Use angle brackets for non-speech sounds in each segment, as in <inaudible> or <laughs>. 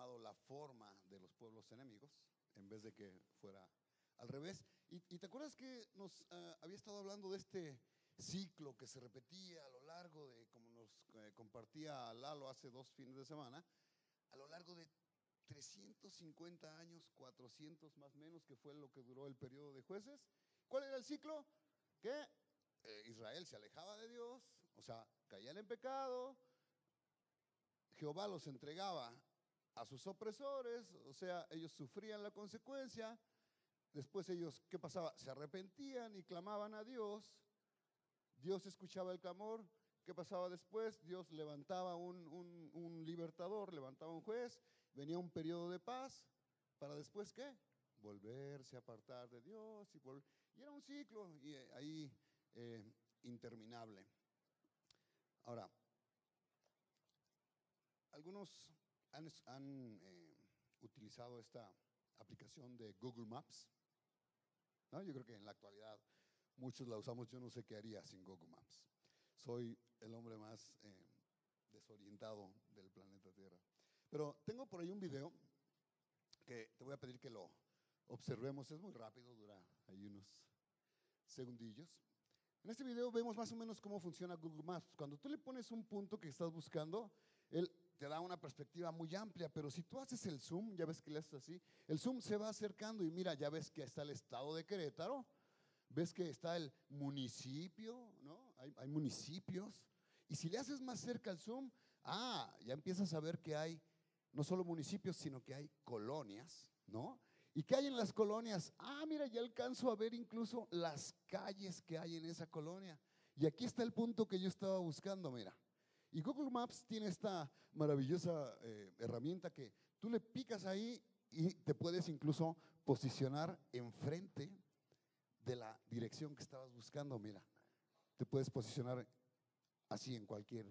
tomado la forma de los pueblos enemigos en vez de que fuera al revés. Y, y te acuerdas que nos ah, había estado hablando de este ciclo que se repetía a lo largo de, como nos eh, compartía Lalo hace dos fines de semana, a lo largo de 350 años, 400 más menos, que fue lo que duró el periodo de jueces. ¿Cuál era el ciclo? Que eh, Israel se alejaba de Dios, o sea, caían en pecado, Jehová los entregaba a sus opresores, o sea, ellos sufrían la consecuencia, después ellos, ¿qué pasaba? Se arrepentían y clamaban a Dios, Dios escuchaba el clamor, ¿qué pasaba después? Dios levantaba un, un libertador, levantaba un juez, venía un periodo de paz, para después qué? Volverse a apartar de Dios y, era un ciclo y eh, ahí eh, interminable. Ahora, algunos han, eh, utilizado esta aplicación de Google Maps. ¿no? Yo creo que en la actualidad muchos la usamos. Yo no sé qué haría sin Google Maps. Soy el hombre más eh, desorientado del planeta Tierra. Pero tengo por ahí un video que te voy a pedir que lo observemos. Es muy rápido, dura ahí unos segundillos. En este video vemos más o menos cómo funciona Google Maps. Cuando tú le pones un punto que estás buscando, él te da una perspectiva muy amplia, pero si tú haces el zoom, ya ves que le haces así, el zoom se va acercando y mira, ya ves que está el estado de Querétaro, ves que está el municipio, ¿no? Hay, municipios. Y si le haces más cerca el zoom, ah, ya empiezas a ver que hay no solo municipios, sino que hay colonias, ¿no? ¿Y qué hay en las colonias? Ah, mira, ya alcanzo a ver incluso las calles que hay en esa colonia. Y aquí está el punto que yo estaba buscando, mira. Y Google Maps tiene esta maravillosa eh, herramienta que tú le picas ahí y te puedes incluso posicionar enfrente de la dirección que estabas buscando, mira. Te puedes posicionar así en cualquier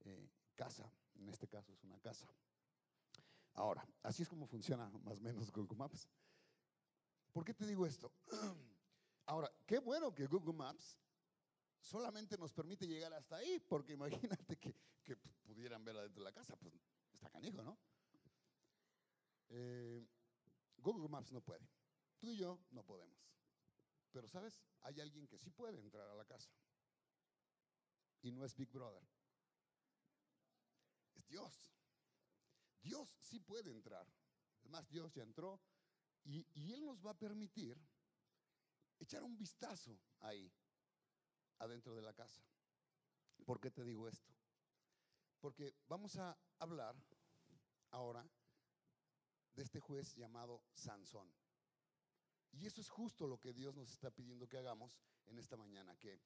eh, casa, en este caso es una casa. Ahora, así es como funciona más o menos Google Maps. ¿Por qué te digo esto? <clears throat> Ahora, qué bueno que Google Maps solamente nos permite llegar hasta ahí, porque <laughs> imagínate que, pudieran ver adentro de la casa, pues está canijo, ¿no? Eh, Google Maps no puede. Tú y yo no podemos. Pero, ¿sabes? Hay alguien que sí puede entrar a la casa. Y no es Big Brother. Es Dios. Dios sí puede entrar. Es más, Dios ya entró y, Él nos va a permitir echar un vistazo ahí, adentro de la casa. ¿Por qué te digo esto? Porque vamos a hablar ahora de este juez llamado Sansón. Y eso es justo lo que Dios nos está pidiendo que hagamos en esta mañana, que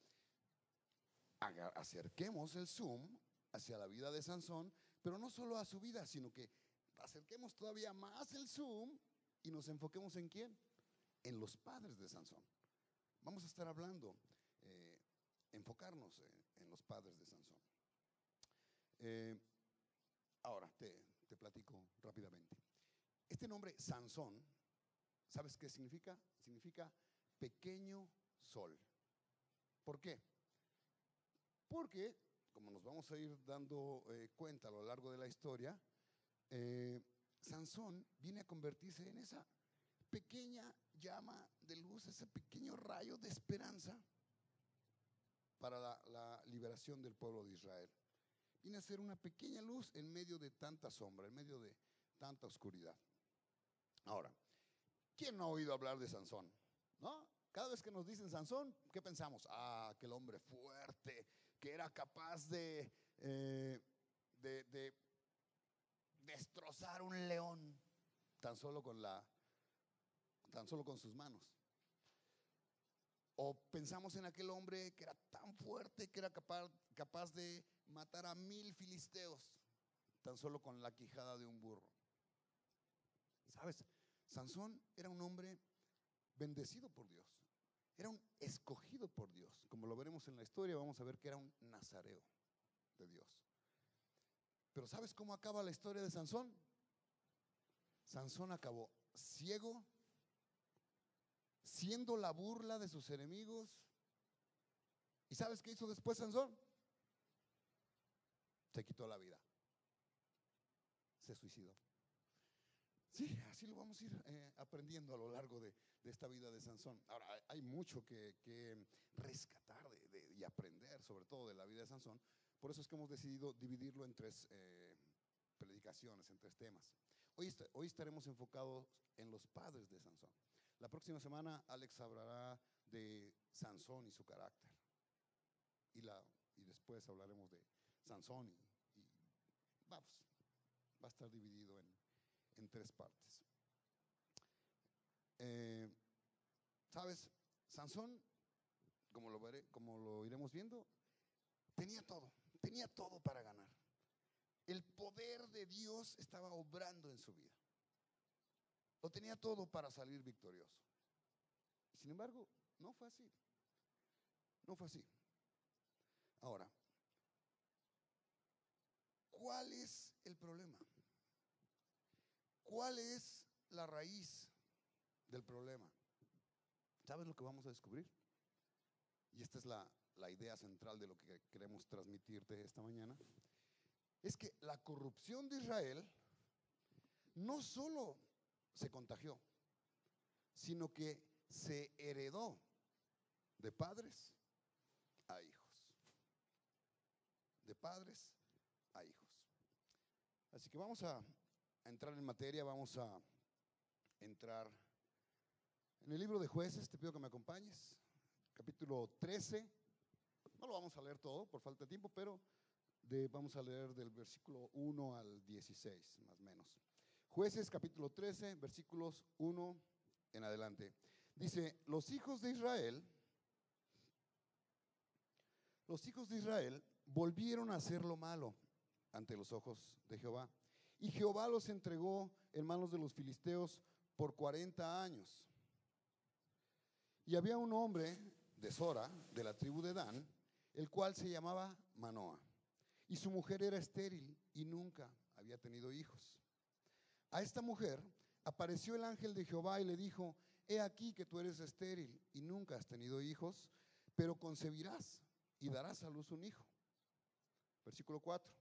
acerquemos el zoom hacia la vida de Sansón, pero no solo a su vida, sino que acerquemos todavía más el zoom y nos enfoquemos en quién? En los padres de Sansón. Vamos a estar hablando, enfocarnos en, los padres de Sansón. Eh, ahora te, platico rápidamente. Este nombre Sansón, ¿sabes qué significa? Significa pequeño sol. ¿Por qué? Porque como nos vamos a ir dando eh, cuenta a lo largo de la historia, eh, Sansón viene a convertirse en esa pequeña llama de luz, ese pequeño rayo de esperanza para la, liberación del pueblo de Israel. Viene a ser una pequeña luz en medio de tanta sombra, en medio de tanta oscuridad. Ahora, ¿quién no ha oído hablar de Sansón? ¿No? Cada vez que nos dicen Sansón, ¿qué pensamos? Ah, aquel hombre fuerte que era capaz de, eh, de, destrozar un león tan solo con sus manos. O pensamos en aquel hombre que era tan fuerte que era capaz, de matar a mil filisteos tan solo con la quijada de un burro. ¿Sabes? Sansón era un hombre bendecido por Dios. Era un escogido por Dios. Como lo veremos en la historia, vamos a ver que era un nazareo de Dios. Pero ¿sabes cómo acaba la historia de Sansón? Sansón acabó ciego, siendo la burla de sus enemigos. ¿Y sabes qué hizo después Sansón? Se quitó la vida. Se suicidó. Sí, así lo vamos a ir eh, aprendiendo a lo largo de, esta vida de Sansón. Ahora, hay mucho que, rescatar y aprender, sobre todo de la vida de Sansón. Por eso es que hemos decidido dividirlo en tres eh, predicaciones, en tres temas. Hoy, hoy estaremos enfocados en los padres de Sansón. La próxima semana Alex hablará de Sansón y su carácter. Y, y después hablaremos de Sansón y, vamos, va a estar dividido en, tres partes. Eh, ¿Sabes? Sansón, como lo, como lo iremos viendo, tenía todo, tenía todo para ganar. El poder de Dios estaba obrando en su vida. Lo tenía todo para salir victorioso. Sin embargo, no fue así. No fue así. Ahora, ¿cuál es el problema? ¿Cuál es la raíz del problema? ¿Sabes lo que vamos a descubrir? Y esta es la, la idea central de lo que queremos transmitirte esta mañana. Es que la corrupción de Israel no solo se contagió, sino que se heredó de padres a hijos. De padres a hijos. Así que vamos a, entrar en materia, vamos a entrar en el libro de jueces, te pido que me acompañes, capítulo 13. No lo vamos a leer todo por falta de tiempo, pero vamos a leer del versículo 1 al 16, más o menos. Jueces capítulo 13, versículos 1 en adelante. Dice, los hijos de Israel, los hijos de Israel volvieron a hacer lo malo ante los ojos de Jehová. Y Jehová los entregó en manos de los filisteos por 40 años. Y había un hombre de Sora, de la tribu de Dan, el cual se llamaba Manoah. Y su mujer era estéril y nunca había tenido hijos. A esta mujer apareció el ángel de Jehová y le dijo, he aquí que tú eres estéril y nunca has tenido hijos, pero concebirás y darás a luz un hijo. Versículo 4.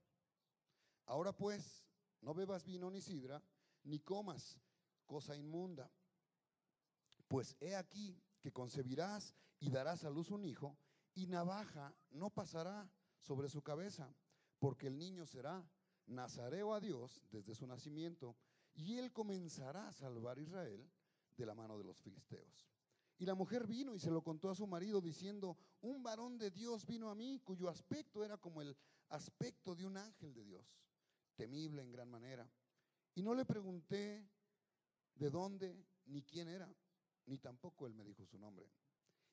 Ahora pues, no bebas vino ni sidra, ni comas cosa inmunda, pues he aquí que concebirás y darás a luz un hijo, y navaja no pasará sobre su cabeza, porque el niño será nazareo a Dios desde su nacimiento, y él comenzará a salvar a Israel de la mano de los filisteos. Y la mujer vino y se lo contó a su marido diciendo, un varón de Dios vino a mí cuyo aspecto era como el aspecto de un ángel de Dios, temible en gran manera. Y no le pregunté de dónde ni quién era, ni tampoco él me dijo su nombre.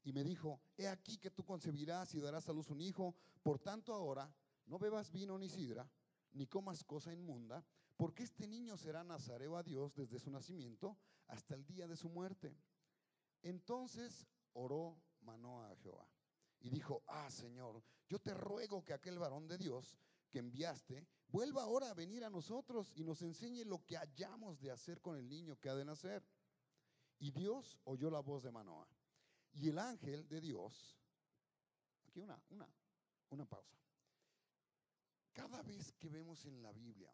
Y me dijo, he aquí que tú concebirás y darás a luz un hijo, por tanto ahora no bebas vino ni sidra, ni comas cosa inmunda, porque este niño será nazareo a Dios desde su nacimiento hasta el día de su muerte. Entonces oró Manoah a Jehová y dijo, ah Señor, yo te ruego que aquel varón de Dios que enviaste vuelva ahora a venir a nosotros y nos enseñe lo que hayamos de hacer con el niño que ha de nacer. Y Dios oyó la voz de Manoah. Y el ángel de Dios, aquí una, una, una pausa. Cada vez que vemos en la Biblia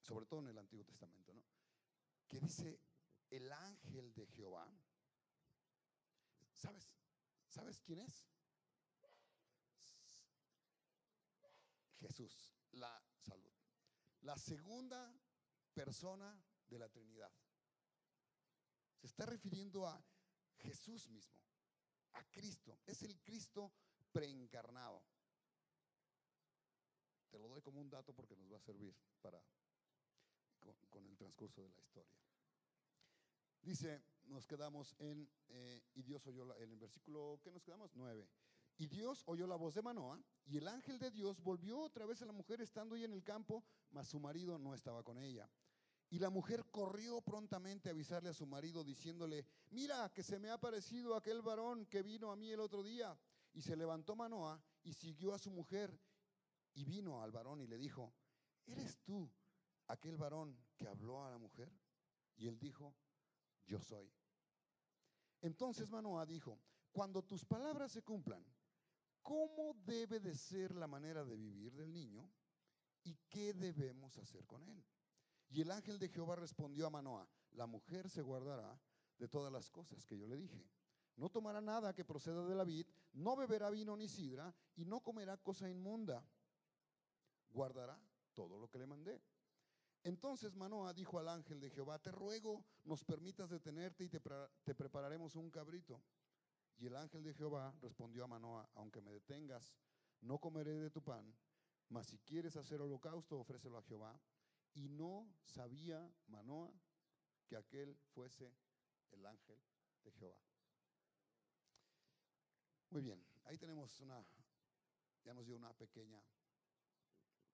sobre todo en el Antiguo Testamento, ¿no? Que dice el ángel de Jehová. ¿Sabes? ¿Sabes quién es? Jesús, la salud. La segunda persona de la Trinidad. Se está refiriendo a Jesús mismo, a Cristo. Es el Cristo preencarnado. Te lo doy como un dato porque nos va a servir para con, el transcurso de la historia. Dice, nos quedamos en, eh, y Dios oyó, en el versículo que nos quedamos, 9. Y Dios oyó la voz de Manoah, y el ángel de Dios volvió otra vez a la mujer estando ahí en el campo, mas su marido no estaba con ella. Y la mujer corrió prontamente a avisarle a su marido, diciéndole, mira que se me ha parecido aquel varón que vino a mí el otro día. Y se levantó Manoah y siguió a su mujer, y vino al varón y le dijo, ¿eres tú aquel varón que habló a la mujer? Y él dijo, yo soy. Entonces Manoah dijo, cuando tus palabras se cumplan, ¿cómo debe de ser la manera de vivir del niño y qué debemos hacer con él? Y el ángel de Jehová respondió a Manoah, la mujer se guardará de todas las cosas que yo le dije. No tomará nada que proceda de la vid, no beberá vino ni sidra, y no comerá cosa inmunda. Guardará todo lo que le mandé. Entonces Manoah dijo al ángel de Jehová, te ruego, nos permitas detenerte y te, prepararemos un cabrito. Y el ángel de Jehová respondió a Manoah, aunque me detengas, no comeré de tu pan, mas si quieres hacer holocausto, ofrécelo a Jehová. Y no sabía Manoah que aquel fuese el ángel de Jehová. Muy bien, ahí tenemos una, ya nos dio una pequeña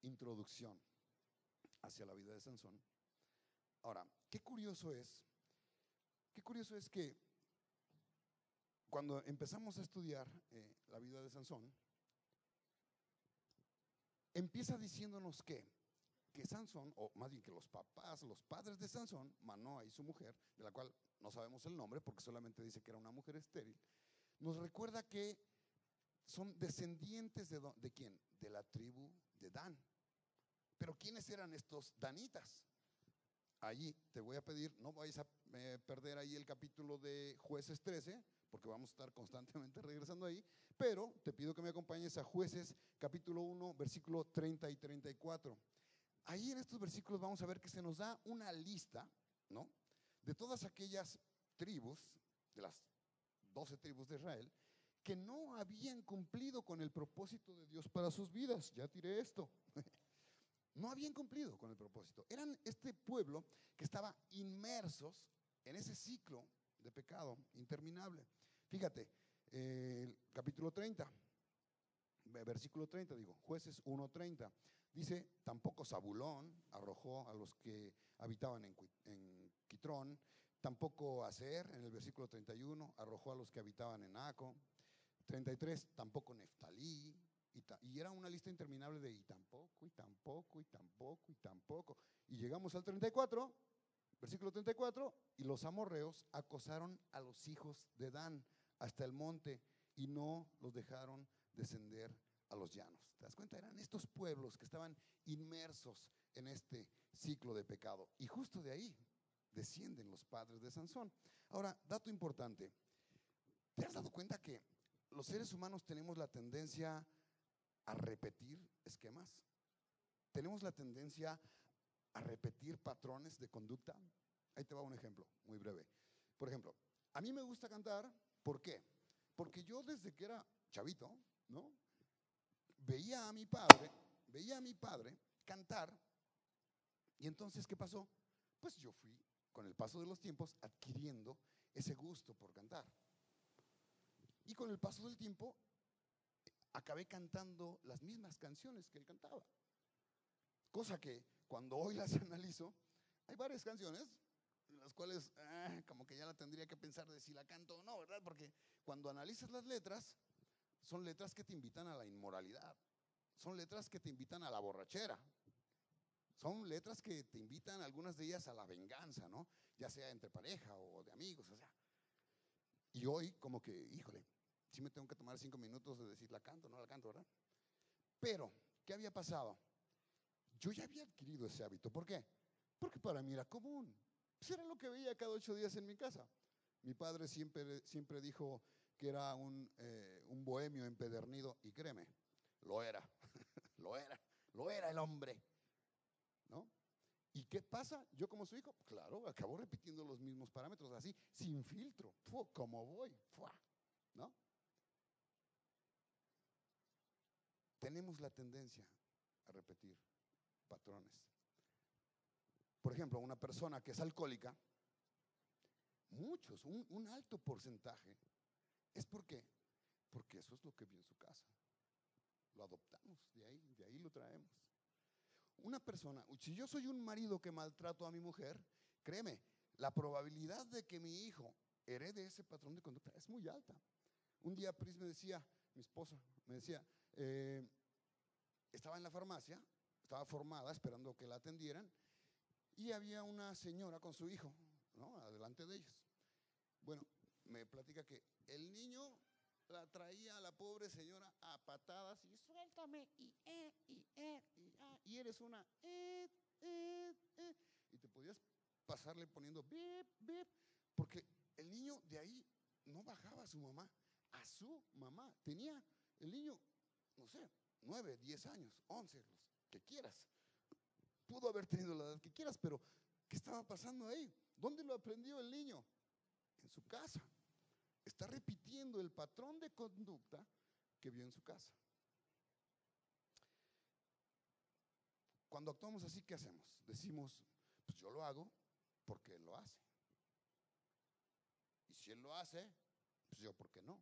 introducción hacia la vida de Sansón. Ahora, qué curioso es, qué curioso es que cuando empezamos a estudiar eh, la vida de Sansón, empieza diciéndonos que, que Sansón, o más bien que los papás, los padres de Sansón, Manoa y su mujer, de la cual no sabemos el nombre porque solamente dice que era una mujer estéril, nos recuerda que son descendientes de, de quién? De la tribu de Dan. Pero ¿quiénes eran estos danitas? Allí te voy a pedir, no vais a eh, perder ahí el capítulo de jueces 13, porque vamos a estar constantemente <laughs> regresando ahí, pero te pido que me acompañes a jueces capítulo 1, versículo 30 y 34. Ahí en estos versículos vamos a ver que se nos da una lista, ¿no? De todas aquellas tribus, de las 12 tribus de Israel, que no habían cumplido con el propósito de Dios para sus vidas. Ya tiré esto. <laughs> No habían cumplido con el propósito. Eran este pueblo que estaba inmersos en ese ciclo de pecado interminable. Fíjate, el capítulo 30, versículo 30, digo, jueces 1.30, dice, tampoco Zabulón arrojó a los que habitaban en, en Quitrón, tampoco Aser, en el versículo 31, arrojó a los que habitaban en Aco, 33, tampoco Neftalí, y, era una lista interminable de y tampoco, y tampoco, y tampoco, y tampoco. Y llegamos al 34, versículo 34, y los amorreos acosaron a los hijos de Dan hasta el monte y no los dejaron descender a los llanos. ¿Te das cuenta? Eran estos pueblos que estaban inmersos en este ciclo de pecado. Y justo de ahí descienden los padres de Sansón. Ahora, dato importante. ¿Te has dado cuenta que los seres humanos tenemos la tendencia a repetir esquemas? ¿Tenemos la tendencia a repetir patrones de conducta? Ahí te va un ejemplo muy breve. Por ejemplo, a mí me gusta cantar, ¿por qué? Porque yo desde que era chavito, ¿no? Veía a mi padre, veía a mi padre cantar y entonces ¿qué pasó? Pues yo fui con el paso de los tiempos adquiriendo ese gusto por cantar. Y con el paso del tiempo acabé cantando las mismas canciones que él cantaba. Cosa que cuando hoy las <laughs> analizo, hay varias canciones las cuales ah, como que ya la tendría que pensar de si la canto o no, ¿verdad? Porque cuando analizas las letras, son letras que te invitan a la inmoralidad, son letras que te invitan a la borrachera, son letras que te invitan algunas de ellas a la venganza, ¿no? Ya sea entre pareja o de amigos, o sea. Y hoy como que, híjole, sí me tengo que tomar cinco minutos de decir la canto, no la canto, ¿verdad? Pero, ¿qué había pasado? Yo ya había adquirido ese hábito. ¿Por qué? Porque para mí era común. Pues era lo que veía cada ocho días en mi casa. Mi padre siempre, siempre dijo que era un, eh, un bohemio empedernido, y créeme, lo era, <laughs> lo era, lo era el hombre. ¿No? ¿Y qué pasa? Yo como su hijo, claro, acabo repitiendo los mismos parámetros, así, sin filtro, como voy, ¿no? Tenemos la tendencia a repetir patrones. Por ejemplo, una persona que es alcohólica, muchos, un, alto porcentaje, es porque, porque eso es lo que vio en su casa. Lo adoptamos, de ahí, de ahí lo traemos. Una persona, si yo soy un marido que maltrato a mi mujer, créeme, la probabilidad de que mi hijo herede ese patrón de conducta es muy alta. Un día Pris me decía, mi esposa, me decía, eh, estaba en la farmacia, estaba formada esperando que la atendieran y había una señora con su hijo, ¿no? Adelante de ellos. Bueno, me platica que el niño la traía a la pobre señora a patadas y suéltame y eh, y eh, y, ah, y eres una eh, eh, eh. podías pasarle poniendo bip, bip, porque el niño de ahí no bajaba a su mamá, a su mamá. Tenía el niño, no sé, nueve, diez años, once, los que quieras. Pudo haber tenido la edad que quieras, pero ¿qué estaba pasando ahí? ¿Dónde lo aprendió el niño? En su casa. Está repitiendo el patrón de conducta que vio en su casa. Cuando actuamos así, ¿qué hacemos? Decimos, pues yo lo hago porque él lo hace. Y si él lo hace, pues yo, ¿por qué no?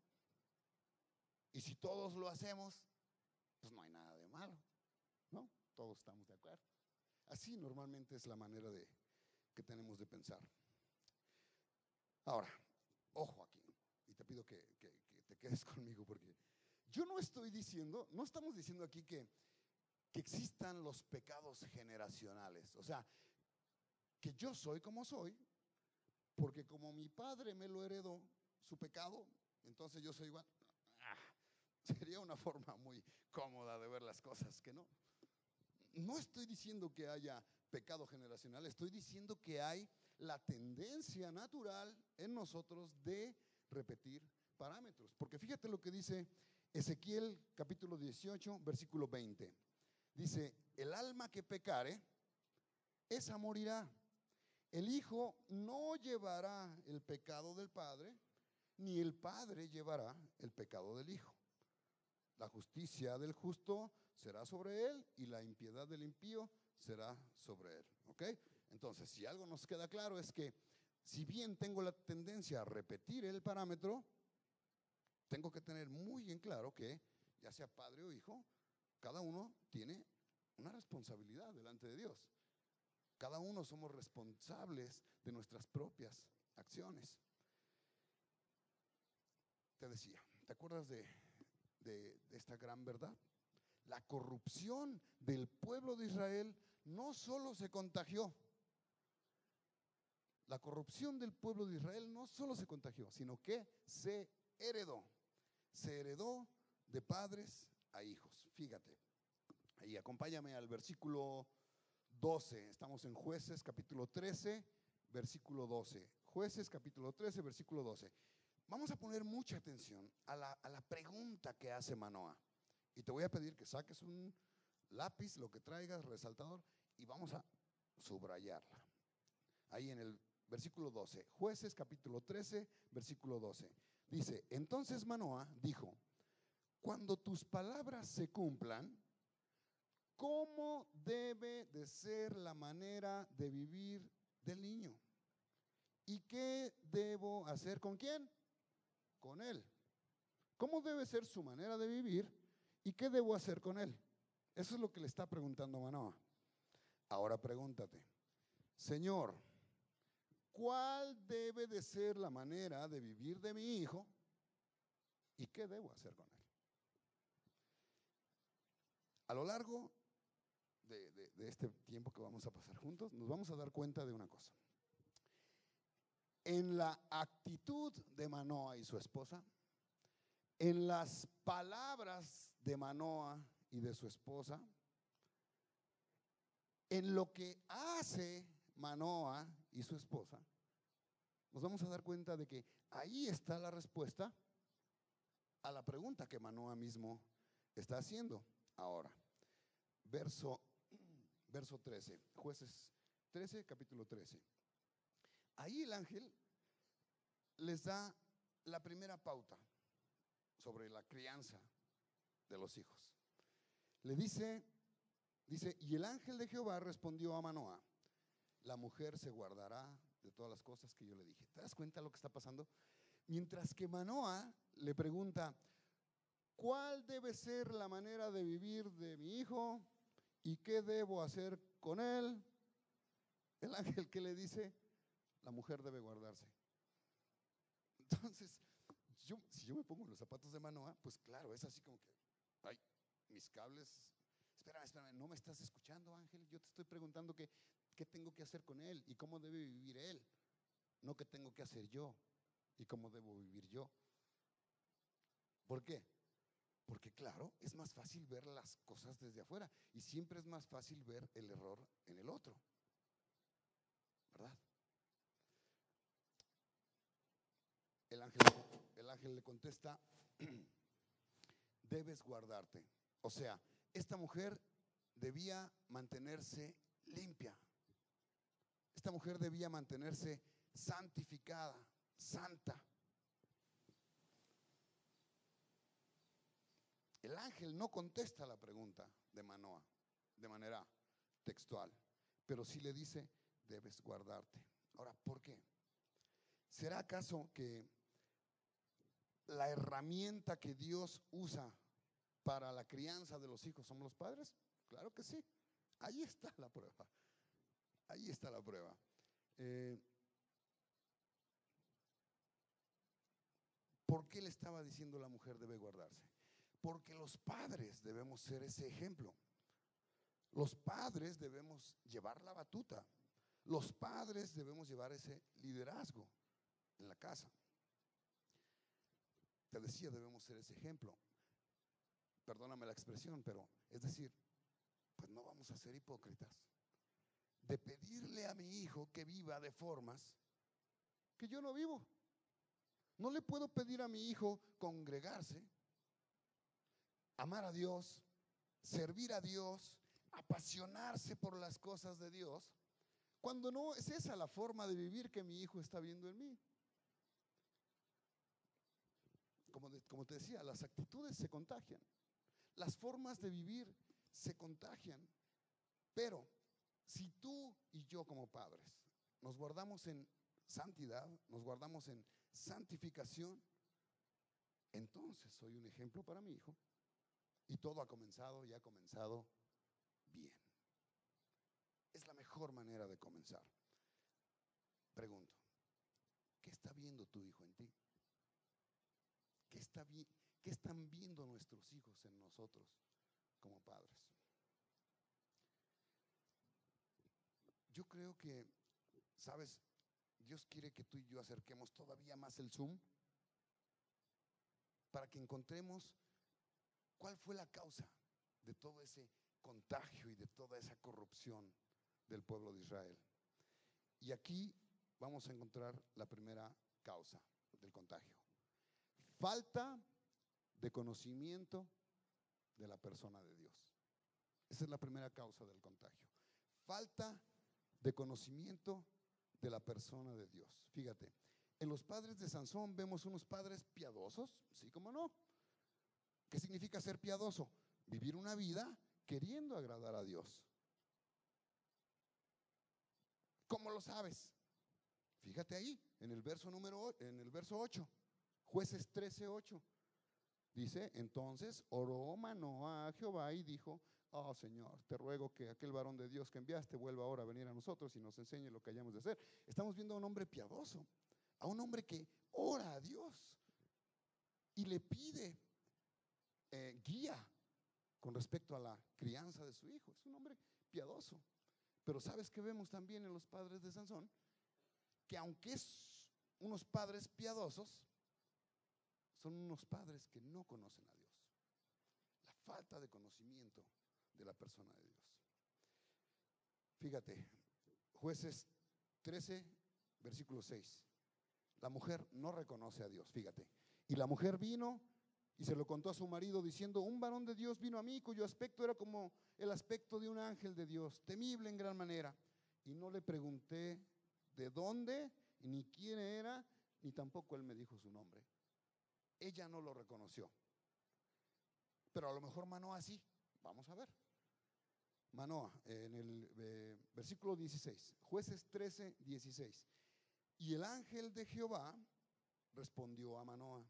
Y si todos lo hacemos, pues no hay nada de malo, ¿no? Todos estamos de acuerdo. Así normalmente es la manera de, que tenemos de pensar. Ahora, ojo aquí, y te pido que, que te quedes <laughs> conmigo porque yo no estoy diciendo, no estamos diciendo aquí que, que existan los pecados generacionales. O sea, que yo soy como soy, porque como mi padre me lo heredó, su pecado, entonces yo soy igual. <laughs> Sería una forma muy cómoda de ver las cosas, que no. No estoy diciendo que haya pecado generacional, estoy diciendo que hay la tendencia natural en nosotros de repetir parámetros. Porque fíjate lo que dice Ezequiel capítulo 18, versículo 20. Dice, el alma que pecare, esa morirá. El hijo no llevará el pecado del padre, ni el padre llevará el pecado del hijo. La justicia del justo será sobre él y la impiedad del impío será sobre él. ¿Ok? Entonces, si algo nos queda claro es que si bien tengo la tendencia a repetir el parámetro, tengo que tener muy en claro que, ya sea padre o hijo, cada uno tiene una responsabilidad delante de Dios. Cada uno somos responsables de nuestras propias acciones. Te decía, ¿te acuerdas de, de, esta gran verdad? La corrupción del pueblo de Israel no solo se contagió, la corrupción del pueblo de Israel no solo se contagió, sino que se heredó. Se heredó de padres a hijos. Fíjate, ahí acompáñame al versículo 12. Estamos en jueces capítulo 13, versículo 12. Jueces capítulo 13, versículo 12. Vamos a poner mucha atención a la, a la pregunta que hace Manoa. Y te voy a pedir que saques un lápiz, lo que traigas, resaltador, y vamos a subrayarla. Ahí en el versículo 12. Jueces capítulo 13, versículo 12. Dice, entonces Manoa dijo, cuando tus palabras se cumplan, ¿cómo debe de ser la manera de vivir del niño? ¿Y qué debo hacer con quién? Con él. ¿Cómo debe ser su manera de vivir? ¿Y qué debo hacer con él? Eso es lo que le está preguntando Manoa. Ahora pregúntate, Señor, ¿cuál debe de ser la manera de vivir de mi hijo? ¿Y qué debo hacer con él? A lo largo de, de, este tiempo que vamos a pasar juntos, nos vamos a dar cuenta de una cosa. En la actitud de Manoa y su esposa, en las palabras de Manoa y de su esposa, en lo que hace Manoa y su esposa, nos vamos a dar cuenta de que ahí está la respuesta a la pregunta que Manoa mismo está haciendo ahora. Verso, verso 13, jueces 13, capítulo 13. Ahí el ángel les da la primera pauta sobre la crianza de los hijos. Le dice, dice, y el ángel de Jehová respondió a Manoah, la mujer se guardará de todas las cosas que yo le dije. ¿Te das cuenta de lo que está pasando? Mientras que Manoah le pregunta, ¿cuál debe ser la manera de vivir de mi hijo y qué debo hacer con él? El ángel que le dice, la mujer debe guardarse. Entonces, yo, si yo me pongo los zapatos de Manoah, pues claro, es así como que, ay, mis cables, espera, espera, no me estás escuchando, Ángel, yo te estoy preguntando qué, qué tengo que hacer con él y cómo debe vivir él, no qué tengo que hacer yo y cómo debo vivir yo. ¿Por qué? Porque claro, es más fácil ver las cosas desde afuera y siempre es más fácil ver el error en el otro. Ángel, el ángel le contesta, <clears throat> debes guardarte. O sea, esta mujer debía mantenerse limpia. Esta mujer debía mantenerse santificada, santa. El ángel no contesta la pregunta de Manoa de manera textual, pero sí le dice, debes guardarte. Ahora, ¿por qué? ¿Será acaso que la herramienta que Dios usa para la crianza de los hijos somos los padres? Claro que sí. Ahí está la prueba. Ahí está la prueba. Eh, ¿Por qué le estaba diciendo la mujer debe guardarse? Porque los padres debemos ser ese ejemplo. Los padres debemos llevar la batuta. Los padres debemos llevar ese liderazgo en la casa. Te decía, debemos ser ese ejemplo. Perdóname la expresión, pero es decir, pues no vamos a ser hipócritas. De pedirle a mi hijo que viva de formas que yo no vivo. No le puedo pedir a mi hijo congregarse, amar a Dios, servir a Dios, apasionarse por las cosas de Dios, cuando no es esa la forma de vivir que mi hijo está viendo en mí. Como, te decía, las actitudes se contagian, las formas de vivir se contagian, pero si tú y yo como padres nos guardamos en santidad, nos guardamos en santificación, entonces soy un ejemplo para mi hijo y todo ha comenzado y ha comenzado bien. Es la mejor manera de comenzar. Pregunto, ¿qué está viendo tu hijo en ti? ¿Qué, está ¿Qué están viendo nuestros hijos en nosotros como padres? Yo creo que, ¿sabes? Dios quiere que tú y yo acerquemos todavía más el zoom para que encontremos cuál fue la causa de todo ese contagio y de toda esa corrupción del pueblo de Israel. Y aquí vamos a encontrar la primera causa del contagio. Falta de conocimiento de la persona de Dios. Esa es la primera causa del contagio. Falta de conocimiento de la persona de Dios. Fíjate, en los padres de Sansón vemos unos padres piadosos, sí como no. ¿Qué significa ser piadoso? Vivir una vida queriendo agradar a Dios. ¿Cómo lo sabes? Fíjate ahí, en el verso número en el verso 8, Jueces 13, 8. Dice, entonces oró Manoah a Jehová y dijo, oh Señor, te ruego que aquel varón de Dios que enviaste vuelva ahora a venir a nosotros y nos enseñe lo que hayamos de hacer. Estamos viendo a un hombre piadoso, a un hombre que ora a Dios y le pide eh, guía con respecto a la crianza de su hijo. Es un hombre piadoso. Pero ¿sabes qué vemos también en los padres de Sansón? Que aunque es unos padres piadosos, son unos padres que no conocen a Dios. La falta de conocimiento de la persona de Dios. Fíjate, jueces 13, versículo 6. La mujer no reconoce a Dios, fíjate. Y la mujer vino y se lo contó a su marido diciendo, un varón de Dios vino a mí cuyo aspecto era como el aspecto de un ángel de Dios, temible en gran manera. Y no le pregunté de dónde, ni quién era, ni tampoco él me dijo su nombre. Ella no lo reconoció. Pero a lo mejor Manoa sí. Vamos a ver. Manoa, en el eh, versículo 16, jueces 13, 16. Y el ángel de Jehová respondió a Manoa,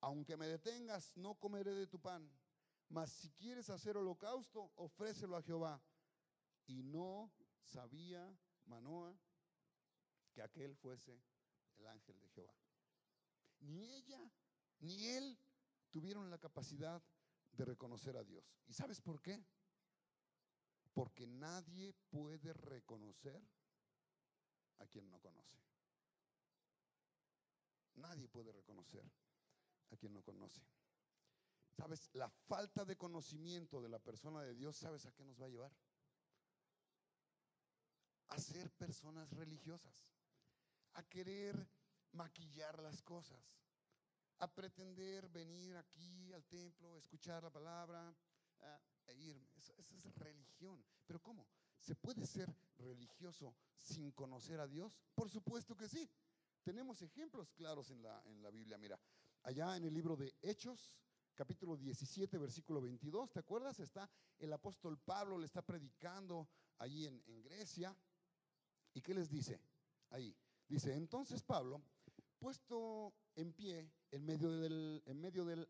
aunque me detengas, no comeré de tu pan, mas si quieres hacer holocausto, ofrécelo a Jehová. Y no sabía Manoa que aquel fuese el ángel de Jehová. Ni ella ni él tuvieron la capacidad de reconocer a Dios. ¿Y sabes por qué? Porque nadie puede reconocer a quien no conoce. Nadie puede reconocer a quien no conoce. ¿Sabes? La falta de conocimiento de la persona de Dios, ¿sabes a qué nos va a llevar? A ser personas religiosas, a querer maquillar las cosas, a pretender venir aquí al templo, escuchar la palabra ah, e irme. Eso, eso es religión. Pero ¿cómo? ¿Se puede ser religioso sin conocer a Dios? Por supuesto que sí. Tenemos ejemplos claros en la, en la Biblia. Mira, allá en el libro de Hechos, capítulo 17, versículo 22, ¿te acuerdas? Está el apóstol Pablo, le está predicando allí en, en Grecia. ¿Y qué les dice? Ahí. Dice, entonces Pablo, puesto en pie en medio del, en medio del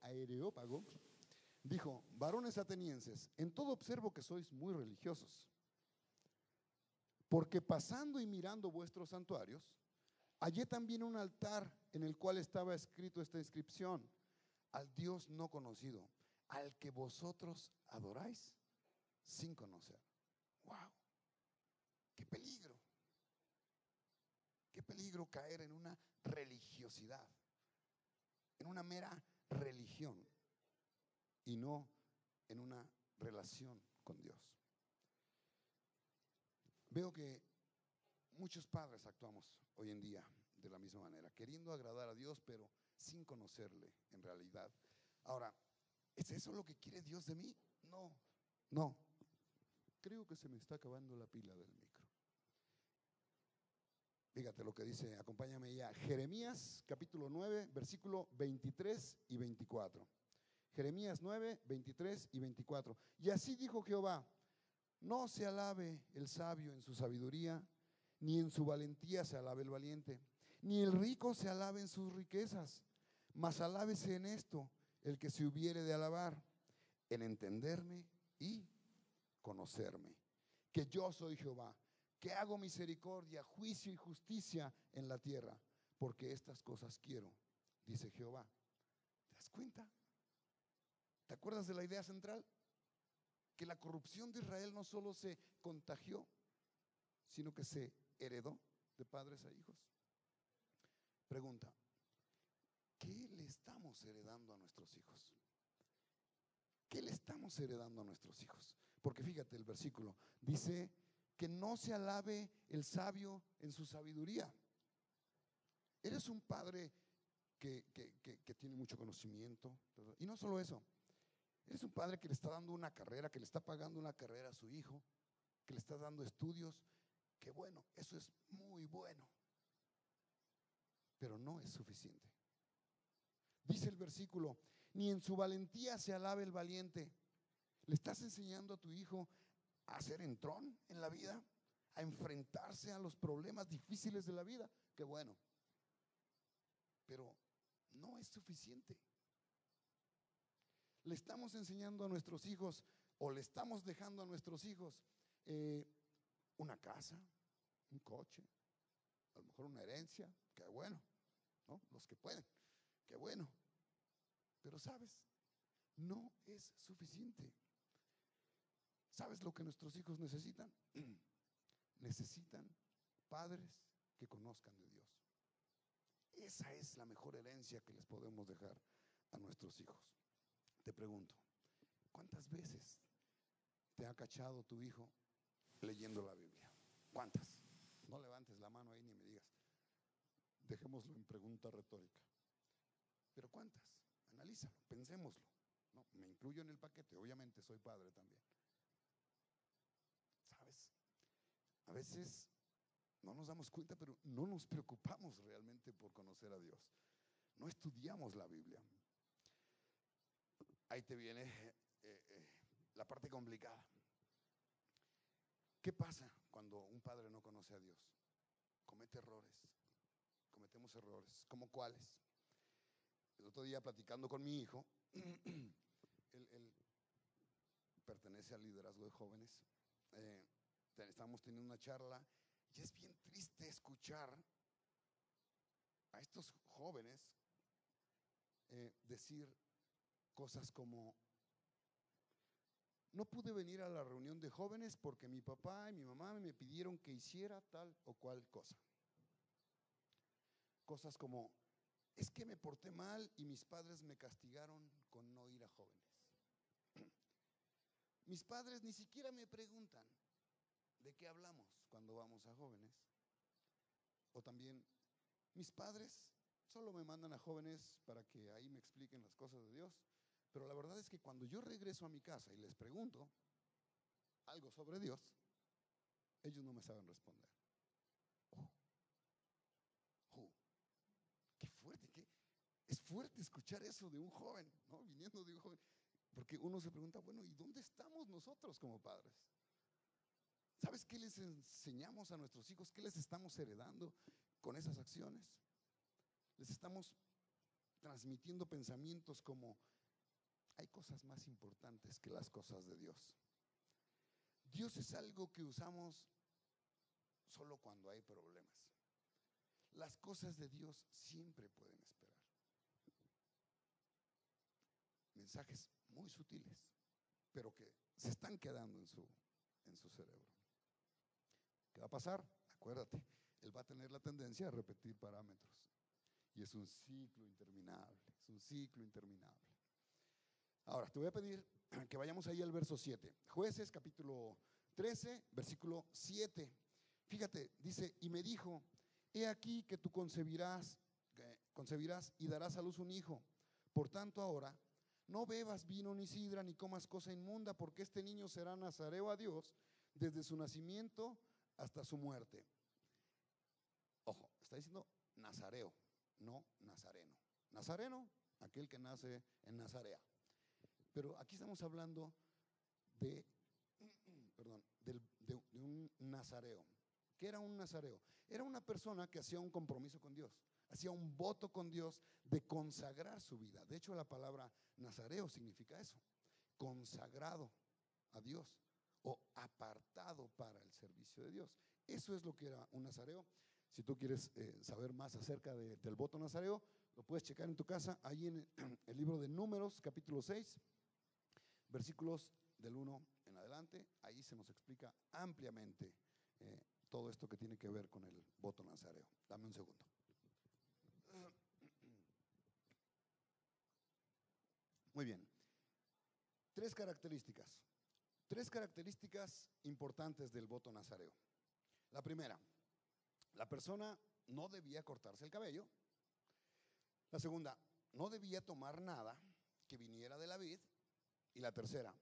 aereópago, dijo, varones atenienses, en todo observo que sois muy religiosos, porque pasando y mirando vuestros santuarios, hallé también un altar en el cual estaba escrito esta inscripción, al Dios no conocido, al que vosotros adoráis sin conocer. ¡Wow! ¡Qué peligro! ¡Qué peligro caer en una religiosidad! En una mera religión y no en una relación con Dios. Veo que muchos padres actuamos hoy en día de la misma manera, queriendo agradar a Dios, pero sin conocerle en realidad. Ahora, ¿es eso lo que quiere Dios de mí? No, no. Creo que se me está acabando la pila del micro. Fíjate lo que dice, acompáñame ya, Jeremías capítulo 9, versículo 23 y 24. Jeremías 9, 23 y 24. Y así dijo Jehová, no se alabe el sabio en su sabiduría, ni en su valentía se alabe el valiente, ni el rico se alabe en sus riquezas, mas alábese en esto el que se hubiere de alabar, en entenderme y conocerme, que yo soy Jehová, que hago misericordia, juicio y justicia en la tierra, porque estas cosas quiero, dice Jehová. ¿Te das cuenta? ¿Te acuerdas de la idea central? Que la corrupción de Israel no solo se contagió, sino que se heredó de padres a hijos. Pregunta, ¿qué le estamos heredando a nuestros hijos? ¿Qué le estamos heredando a nuestros hijos? Porque fíjate el versículo, dice que no se alabe el sabio en su sabiduría. Eres un padre que, que tiene mucho conocimiento, y no solo eso, Eres un padre que le está dando una carrera, que le está pagando una carrera a su hijo, que le está dando estudios. Que bueno, eso es muy bueno. Pero no es suficiente. Dice el versículo, ni en su valentía se alabe el valiente. ¿Le estás enseñando a tu hijo a ser entrón en la vida? ¿A enfrentarse a los problemas difíciles de la vida? Qué bueno. Pero no es suficiente le estamos enseñando a nuestros hijos o le estamos dejando a nuestros hijos eh, una casa, un coche, a lo mejor una herencia, qué bueno, ¿no? Los que pueden, qué bueno. Pero sabes, no es suficiente. ¿Sabes lo que nuestros hijos necesitan? <clears throat> necesitan padres que conozcan de Dios. Esa es la mejor herencia que les podemos dejar a nuestros hijos. Te pregunto, ¿cuántas veces te ha cachado tu hijo leyendo la Biblia? ¿Cuántas? No levantes la mano ahí ni me digas. Dejémoslo en pregunta retórica. Pero ¿cuántas? Analízalo, pensémoslo. No, me incluyo en el paquete, obviamente soy padre también. ¿Sabes? A veces no nos damos cuenta, pero no nos preocupamos realmente por conocer a Dios. No estudiamos la Biblia ahí te viene eh, eh, la parte complicada. ¿Qué pasa cuando un padre no conoce a Dios? Comete errores. Cometemos errores. ¿Cómo cuáles? El otro día platicando con mi hijo, <clears throat> él, pertenece al liderazgo de jóvenes, eh, estábamos teniendo una charla y es bien triste escuchar a estos jóvenes decir, cosas como, no pude venir a la reunión de jóvenes porque mi papá y mi mamá me pidieron que hiciera tal o cual cosa. Cosas como, es que me porté mal y mis padres me castigaron con no ir a jóvenes. <clears throat> Mis padres ni siquiera me preguntan de qué hablamos cuando vamos a jóvenes. O también, mis padres solo me mandan a jóvenes para que ahí me expliquen las cosas de Dios. Pero la verdad es que cuando yo regreso a mi casa y les pregunto algo sobre Dios, ellos no me saben responder. Oh, oh, qué fuerte, qué, es fuerte escuchar eso de un joven, ¿no? Viniendo de un joven. Porque uno se pregunta, bueno, ¿y dónde estamos nosotros como padres? ¿Sabes qué les enseñamos a nuestros hijos? ¿Qué les estamos heredando con esas acciones? Les estamos transmitiendo pensamientos como, hay cosas más importantes que las cosas de Dios. Dios es algo que usamos solo cuando hay problemas. Las cosas de Dios siempre pueden esperar. Mensajes muy sutiles, pero que se están quedando en su, en su cerebro. ¿Qué va a pasar? Acuérdate, él va a tener la tendencia a repetir parámetros. Y es un ciclo interminable, es un ciclo interminable. Ahora, te voy a pedir <clears throat> que vayamos ahí al verso 7. Jueces capítulo 13, versículo 7. Fíjate, dice, y me dijo, he aquí que tú concebirás, concebirás y darás a luz un hijo. Por tanto, ahora no bebas vino ni sidra ni comas cosa inmunda, porque este niño será nazareo a Dios desde su nacimiento hasta su muerte. Ojo, está diciendo nazareo, no nazareno. Nazareno, aquel que nace en Nazarea. Pero aquí estamos hablando de, <clears throat> perdón, de, un nazareo. ¿Qué era un nazareo? Era una persona que hacía un compromiso con Dios, hacía un voto con Dios de consagrar su vida. De hecho, la palabra nazareo significa eso, consagrado a Dios o apartado para el servicio de Dios. Eso es lo que era un nazareo. Si tú quieres eh, saber más acerca del voto nazareo, lo puedes checar en tu casa, ahí en el <clears throat> libro de Números, capítulo 6, versículos del 1 en adelante. Ahí se nos explica ampliamente eh, todo esto que tiene que ver con el voto nazareo. Dame un segundo. Muy bien. Tres características. Tres características importantes del voto nazareo. La primera, la persona no debía cortarse el cabello. La segunda, no debía tomar nada que viniera de la vid. Y la tercera,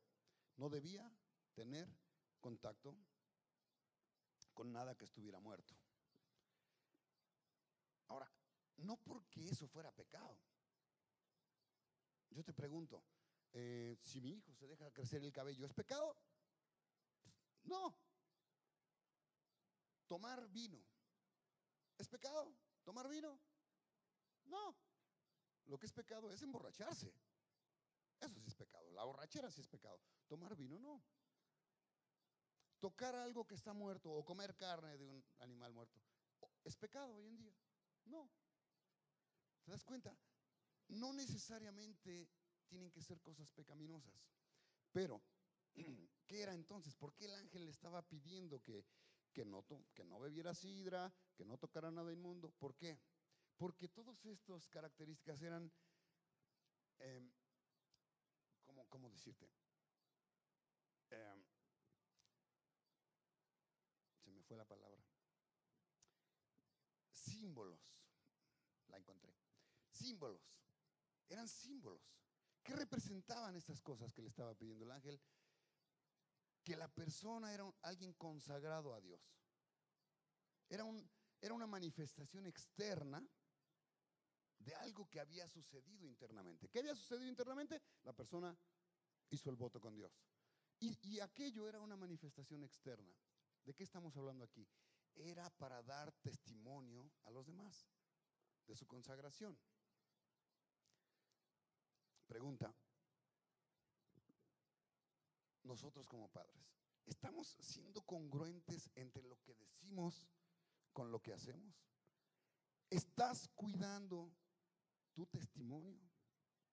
no debía tener contacto con nada que estuviera muerto. Ahora, no porque eso fuera pecado. Yo te pregunto, eh, si mi hijo se deja crecer el cabello, ¿es pecado? No. Tomar vino, ¿es pecado? ¿Tomar vino? No. Lo que es pecado es emborracharse. Eso sí es pecado. La borrachera sí es pecado. Tomar vino no. Tocar algo que está muerto o comer carne de un animal muerto, ¿es pecado hoy en día? No. ¿Te das cuenta? No necesariamente tienen que ser cosas pecaminosas. Pero, <clears throat> ¿qué era entonces? ¿Por qué el ángel le estaba pidiendo que, que, no, que no bebiera sidra, que no tocara nada inmundo? ¿Por qué? Porque todas estas características eran, eh, ¿cómo, decirte? Em, se me fue la palabra. Símbolos. La encontré. Símbolos. Eran símbolos. ¿Qué representaban estas cosas que le estaba pidiendo el ángel? Que la persona era alguien consagrado a Dios. Era, un, era una manifestación externa de algo que había sucedido internamente. ¿Qué había sucedido internamente? La persona hizo el voto con Dios. Y, y, aquello era una manifestación externa. ¿De qué estamos hablando aquí? Era para dar testimonio a los demás de su consagración. Pregunta, nosotros como padres, ¿estamos siendo congruentes entre lo que decimos con lo que hacemos? ¿Estás cuidando tu testimonio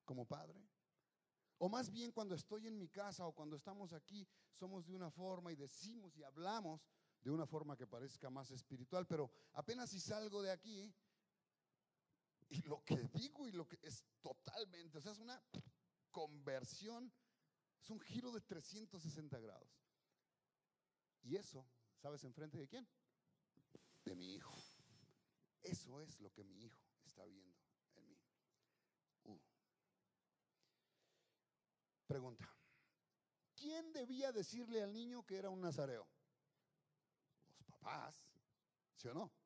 como padre? O más bien cuando estoy en mi casa o cuando estamos aquí, somos de una forma y decimos y hablamos de una forma que parezca más espiritual, pero apenas si salgo de aquí, y lo que digo y lo que es totalmente, o sea, es una conversión, es un giro de 360 grados. Y eso, ¿sabes enfrente de quién? De mi hijo. Eso es lo que mi hijo está viendo en mí. Uh. Pregunta. ¿Quién debía decirle al niño que era un nazareo? Los papás, ¿sí o no?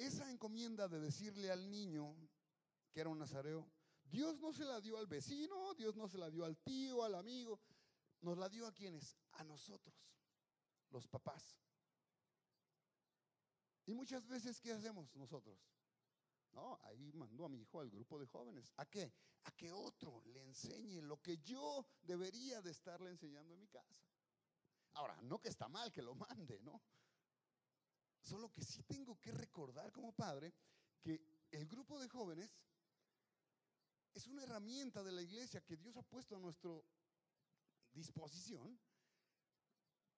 Esa encomienda de decirle al niño que era un nazareo, Dios no se la dio al vecino, Dios no se la dio al tío, al amigo, nos la dio a quienes, a nosotros, los papás. Y muchas veces, ¿qué hacemos nosotros? No, ahí mandó a mi hijo al grupo de jóvenes. ¿A qué? A que otro le enseñe lo que yo debería de estarle enseñando en mi casa. Ahora, no que está mal que lo mande, ¿no? Solo que sí tengo que recordar como padre que el grupo de jóvenes es una herramienta de la iglesia que Dios ha puesto a nuestra disposición,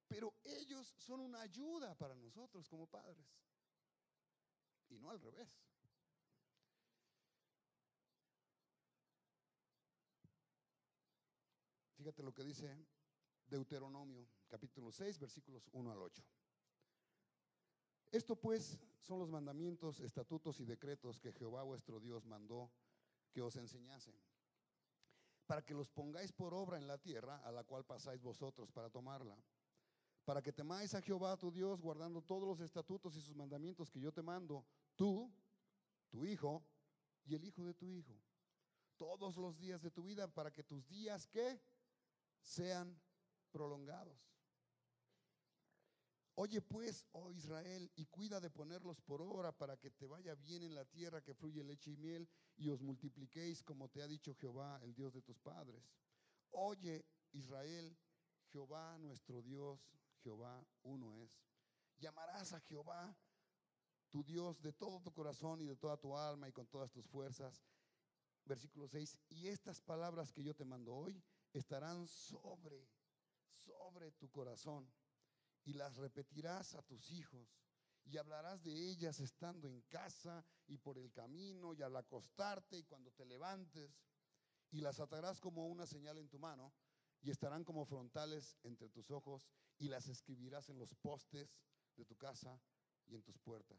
pero ellos son una ayuda para nosotros como padres y no al revés. Fíjate lo que dice Deuteronomio, capítulo 6, versículos 1 al 8. Esto pues son los mandamientos, estatutos y decretos que Jehová vuestro Dios mandó que os enseñasen, para que los pongáis por obra en la tierra a la cual pasáis vosotros para tomarla, para que temáis a Jehová tu Dios guardando todos los estatutos y sus mandamientos que yo te mando, tú, tu hijo y el hijo de tu hijo, todos los días de tu vida, para que tus días que sean prolongados. Oye pues, oh Israel, y cuida de ponerlos por obra para que te vaya bien en la tierra que fluye leche y miel y os multipliquéis como te ha dicho Jehová, el Dios de tus padres. Oye Israel, Jehová nuestro Dios, Jehová uno es. Llamarás a Jehová tu Dios de todo tu corazón y de toda tu alma y con todas tus fuerzas. Versículo 6, y estas palabras que yo te mando hoy estarán sobre, sobre tu corazón y las repetirás a tus hijos y hablarás de ellas estando en casa y por el camino y al acostarte y cuando te levantes y las atarás como una señal en tu mano y estarán como frontales entre tus ojos y las escribirás en los postes de tu casa y en tus puertas.